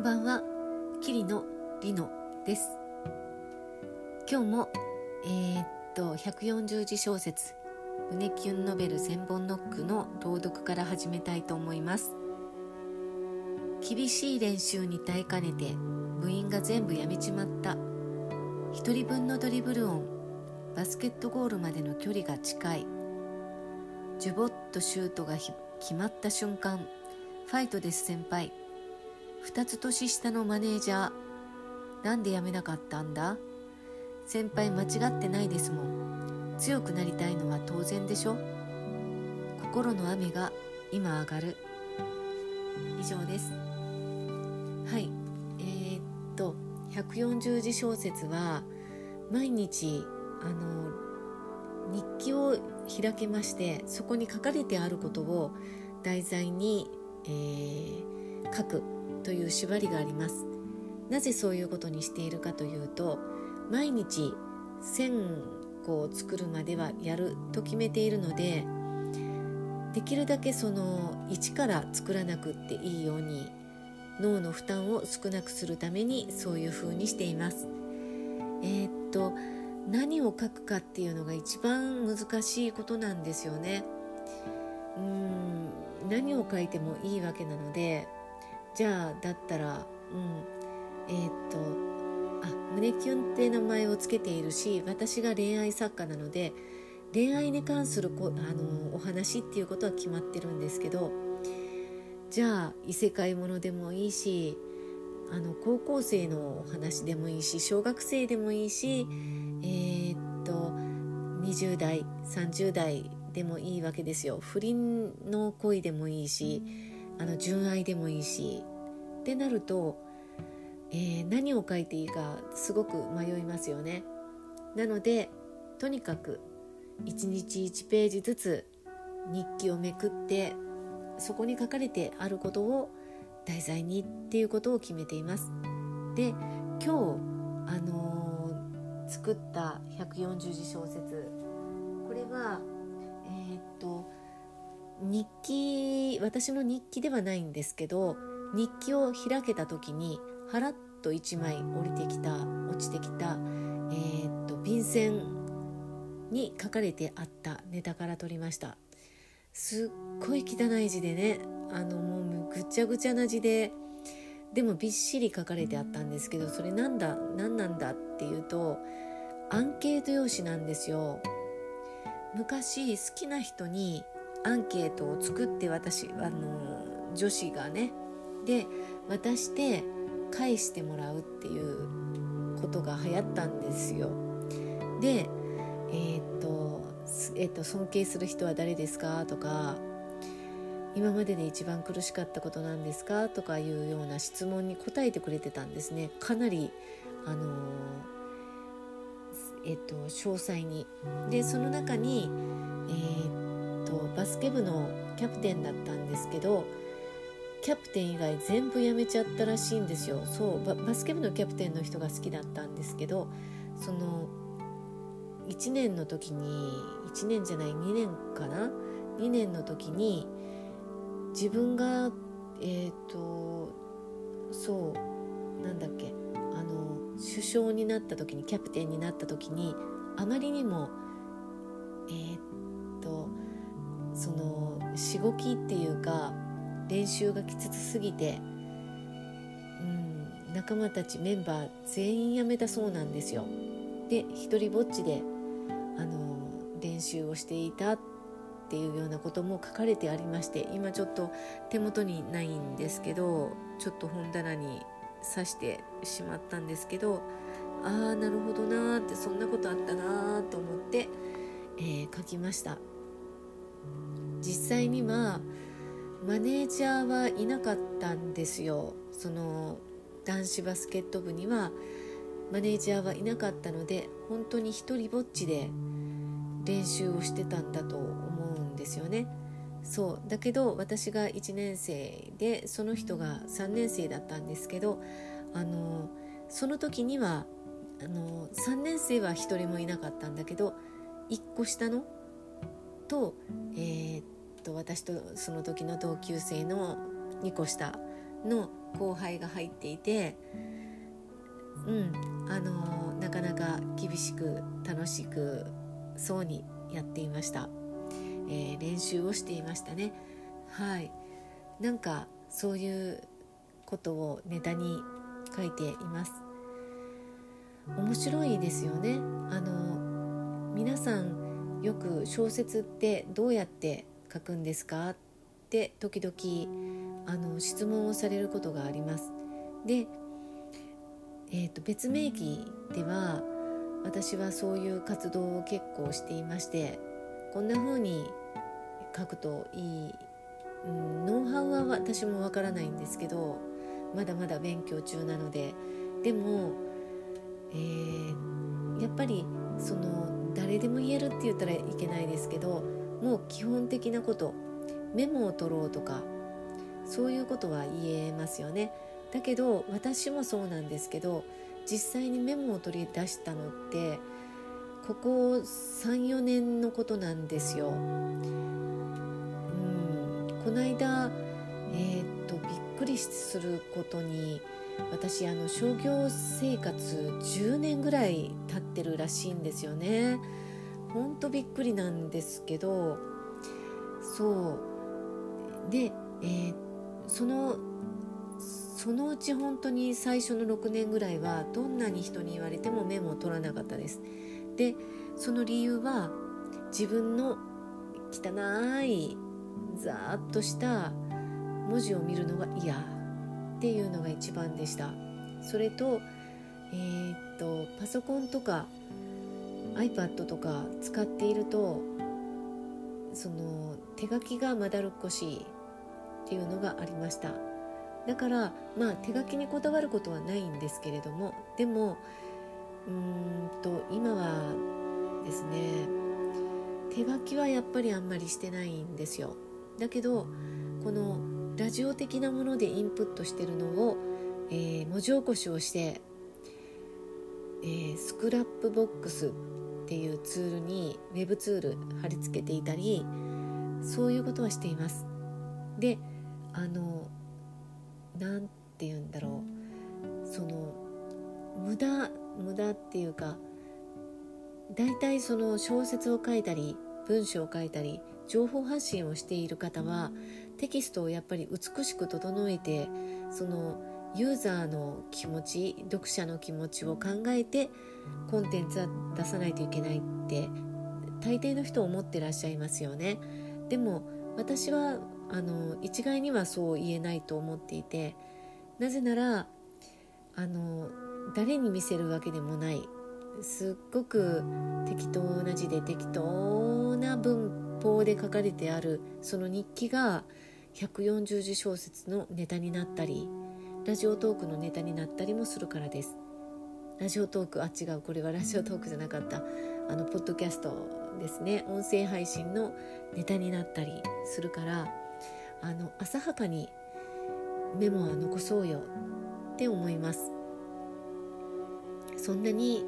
んばんは。桐野里乃です。今日もえー、っと140字小説胸キュンノベル千本ノックの朗読から始めたいと思います。厳しい練習に耐えかねて部員が全部やめちまった。一人分のドリブル音バスケットゴールまでの距離が近い。ジュボッとシュートが決まった瞬間ファイトです先輩。2つ年下のマネージャー。なんで辞めなかったんだ？先輩間違ってないですもん。強くなりたいのは当然でしょ？心の雨が今上がる。以上です。はい。えー、っと140字小説は毎日あの日記を開けましてそこに書かれてあることを題材に、えー、書く。という縛りがあります。なぜそういうことにしているかというと毎日1000個を作るまではやると決めているのでできるだけその一から作らなくっていいように脳の負担を少なくするためにそういう風にしています。えー、っと何を書くかっていうのが一番難しいことなんですよね。うん何を書いてもいいわけなのでじゃあだったらうんえー、っとあ胸キュンって名前を付けているし私が恋愛作家なので恋愛に関するこあのお話っていうことは決まってるんですけどじゃあ異世界ものでもいいしあの高校生のお話でもいいし小学生でもいいしえー、っと20代30代でもいいわけですよ。不倫の恋でもいいしあの純愛でもいいし。ってなると、えー、何を書いていいかすごく迷いますよね。なのでとにかく1日1ページずつ日記をめくってそこに書かれてあることを題材にっていうことを決めています。で今日あのー、作った140字小説これはえー、っと日記私の日記ではないんですけど日記を開けた時にはらっと1枚降りてきた落ちてきた、えー、っと便箋に書かれてあったネタから取りました。すっごい汚い字でねあのもうぐちゃぐちゃな字ででもびっしり書かれてあったんですけどそれなんだ何なんだっていうとアンケート用紙なんですよ。昔好きな人にアンケートを作って私あの女子がねで渡して返してもらうっていうことが流行ったんですよ。でえー、っと、えー、っと尊敬する人は誰ですかとか今までで一番苦しかったことなんですかとかいうような質問に答えてくれてたんですね。かなりあのえっと詳細に。でその中にえー、とバスケ部のキャプテンだったんですけどキャプテン以外全部辞めちゃったらしいんですよ。そうバスケ部のキャプテンの人が好きだったんですけどその1年の時に1年じゃない2年かな？2年の時に自分がえっ、ー、とそうなんだっけあの首相になった時にキャプテンになった時にあまりにもえっ、ー、とそのしごきっていうか練習がきつすぎて、うん、仲間たちメンバー全員辞めたそうなんですよ。で一人ぼっちであの練習をしていたっていうようなことも書かれてありまして今ちょっと手元にないんですけどちょっと本棚に刺してしまったんですけどああなるほどなーってそんなことあったなーと思って、えー、書きました。実際にはマネージャーはいなかったんですよ。その男子バスケット部にはマネージャーはいなかったので本当に一人ぼっちで練習をしてたんだと思うんですよね。そう。だけど私が1年生でその人が3年生だったんですけどあのその時にはあの3年生は1人もいなかったんだけど1個下のと,、えー、っと私とその時の同級生の2個下の後輩が入っていてうんあのなかなか厳しく楽しくそうにやっていました、えー、練習をしていましたね。はい。なんかそういうことをネタに書いています。面白いですよね。あの皆さんよく小説ってどうやって書くんですか？って時々あの質問をされることがあります。で、えーと、別名義では私はそういう活動を結構していましてこんな風に書くといい、うん、ノウハウは私もわからないんですけどまだまだ勉強中なので。でも、えー、やっぱりその誰でも言えるって言ったらいけないですけどもう基本的なこと。メモを取ろうとか。そういうことは言えますよね。だけど私もそうなんですけど実際にメモを取り出したのってここ34年のことなんですよ。うん。この間、えー、っとびっくりすることに私あの商業生活10年ぐらい経ってるらしいんですよね。ほんとびっくりなんですけどそう。で、えー、そのそのうち本当に最初の6年ぐらいはどんなに人に言われてもメモを取らなかったです。でその理由は自分の汚いざーっとした文字を見るのが嫌っていうのが一番でした。それとえー、っとパソコンとか iPad とか使っているとその手書きがまだるっこしいっていうのがありました。だからまあ手書きにこだわることはないんですけれどもでもうーんと今はですね手書きはやっぱりあんまりしてないんですよ。だけどこのラジオ的なものでインプットしてるのを、えー、文字起こしをして、えー、スクラップボックスっていうツールにウェブツール貼り付けていたりそういうことはしています。であの何て言うんだろう。その無駄無駄っていうか大体その小説を書いたり文章を書いたり情報発信をしている方はテキストをやっぱり美しく整えてそのユーザーの気持ち読者の気持ちを考えてコンテンツは出さないといけないって大抵の人思ってらっしゃいますよね。でも私はあの一概にはそう言えないと思っていてなぜならあの誰に見せるわけでもないすっごく適当な字で適当な文法で書かれてあるその日記が140字小説のネタになったりラジオトークのネタになったりもするからです。ラジオトークあ違うこれはラジオトークじゃなかった。あのポッドキャストですね。音声配信のネタになったりするからあの浅はかにメモは残そうよって思います。そんなに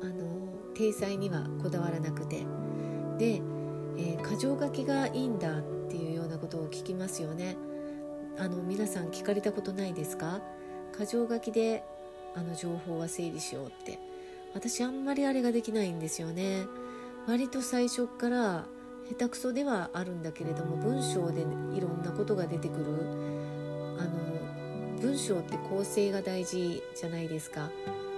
あの体裁にはこだわらなくて。で、えー、箇条書きがいいんだっていうようなことを聞きますよね。あの皆さん聞かれたことないですか？箇条書きであの情報は整理しようって。私あんまりあれができないんですよね。割と最初から下手くそではあるんだけれども文章でいろんなことが出てくる。あの文章って構成が大事じゃないですか。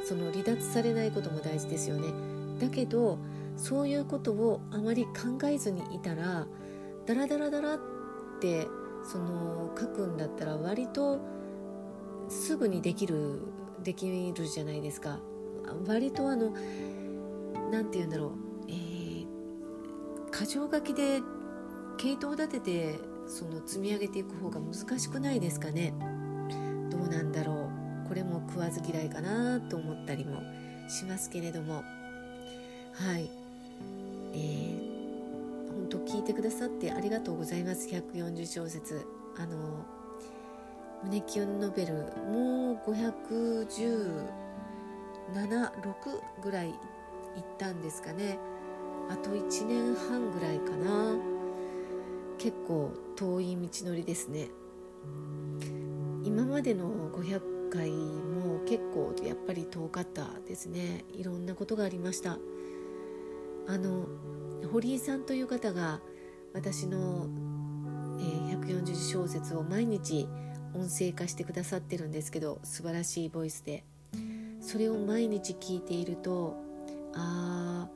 その離脱されないことも大事ですよね。だけどそういうことをあまり考えずにいたらダラダラダラってその書くんだったら割とすぐにできるできるじゃないですか。割とあの何て言うんだろう。箇条書きで系統立ててその積み上げていく方が難しくないですかね。どうなんだろう。これも食わず嫌いかなと思ったりもしますけれども。はい。えー、本当聞いてくださってありがとうございます。140小節。あの胸キュンノベルもう5176ぐらいいったんですかね。あと1年半ぐらいかな。結構遠い道のりですね。今までの500回も結構やっぱり遠かったですね。いろんなことがありました。あの堀井さんという方が私の、えー、140字小説を毎日音声化してくださってるんですけど素晴らしいボイスで。それを毎日聞いているとああ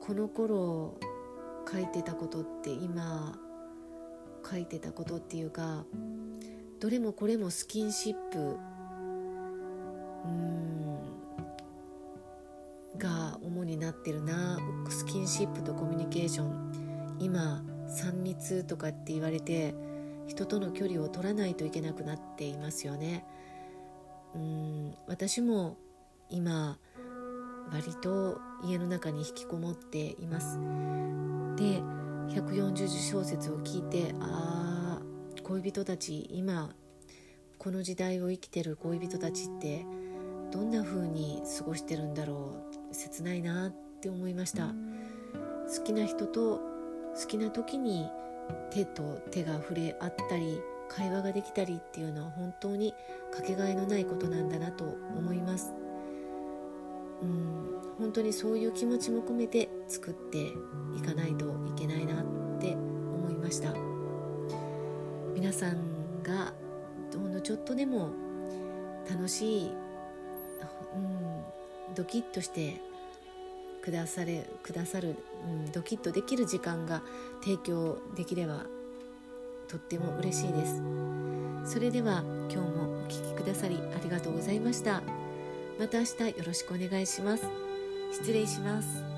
この頃書いてたことって今書いてたことっていうかどれもこれもスキンシップ。うん。になってるな。スキンシップとコミュニケーション。今3密とかって言われて人との距離を取らないといけなくなっていますよね。うん私も今割と家の中に引きこもっています。で140字小節を聞いてああ恋人たち今この時代を生きてる恋人たちってどんな風に過ごしてるんだろう切ないなって思いました。好きな人と好きな時に手と手が触れ合ったり会話ができたりっていうのは本当にかけがえのないことなんだなと思います。うん本当にそういう気持ちも込めて作っていかないといけないなって思いました。皆さんがほんのちょっとでも楽しい、うん、ドキッとしてくだされくださる、うん、ドキッとできる時間が提供できればとっても嬉しいです。それでは今日もお聴きくださりありがとうございました。また明日よろしくお願いします。失礼します。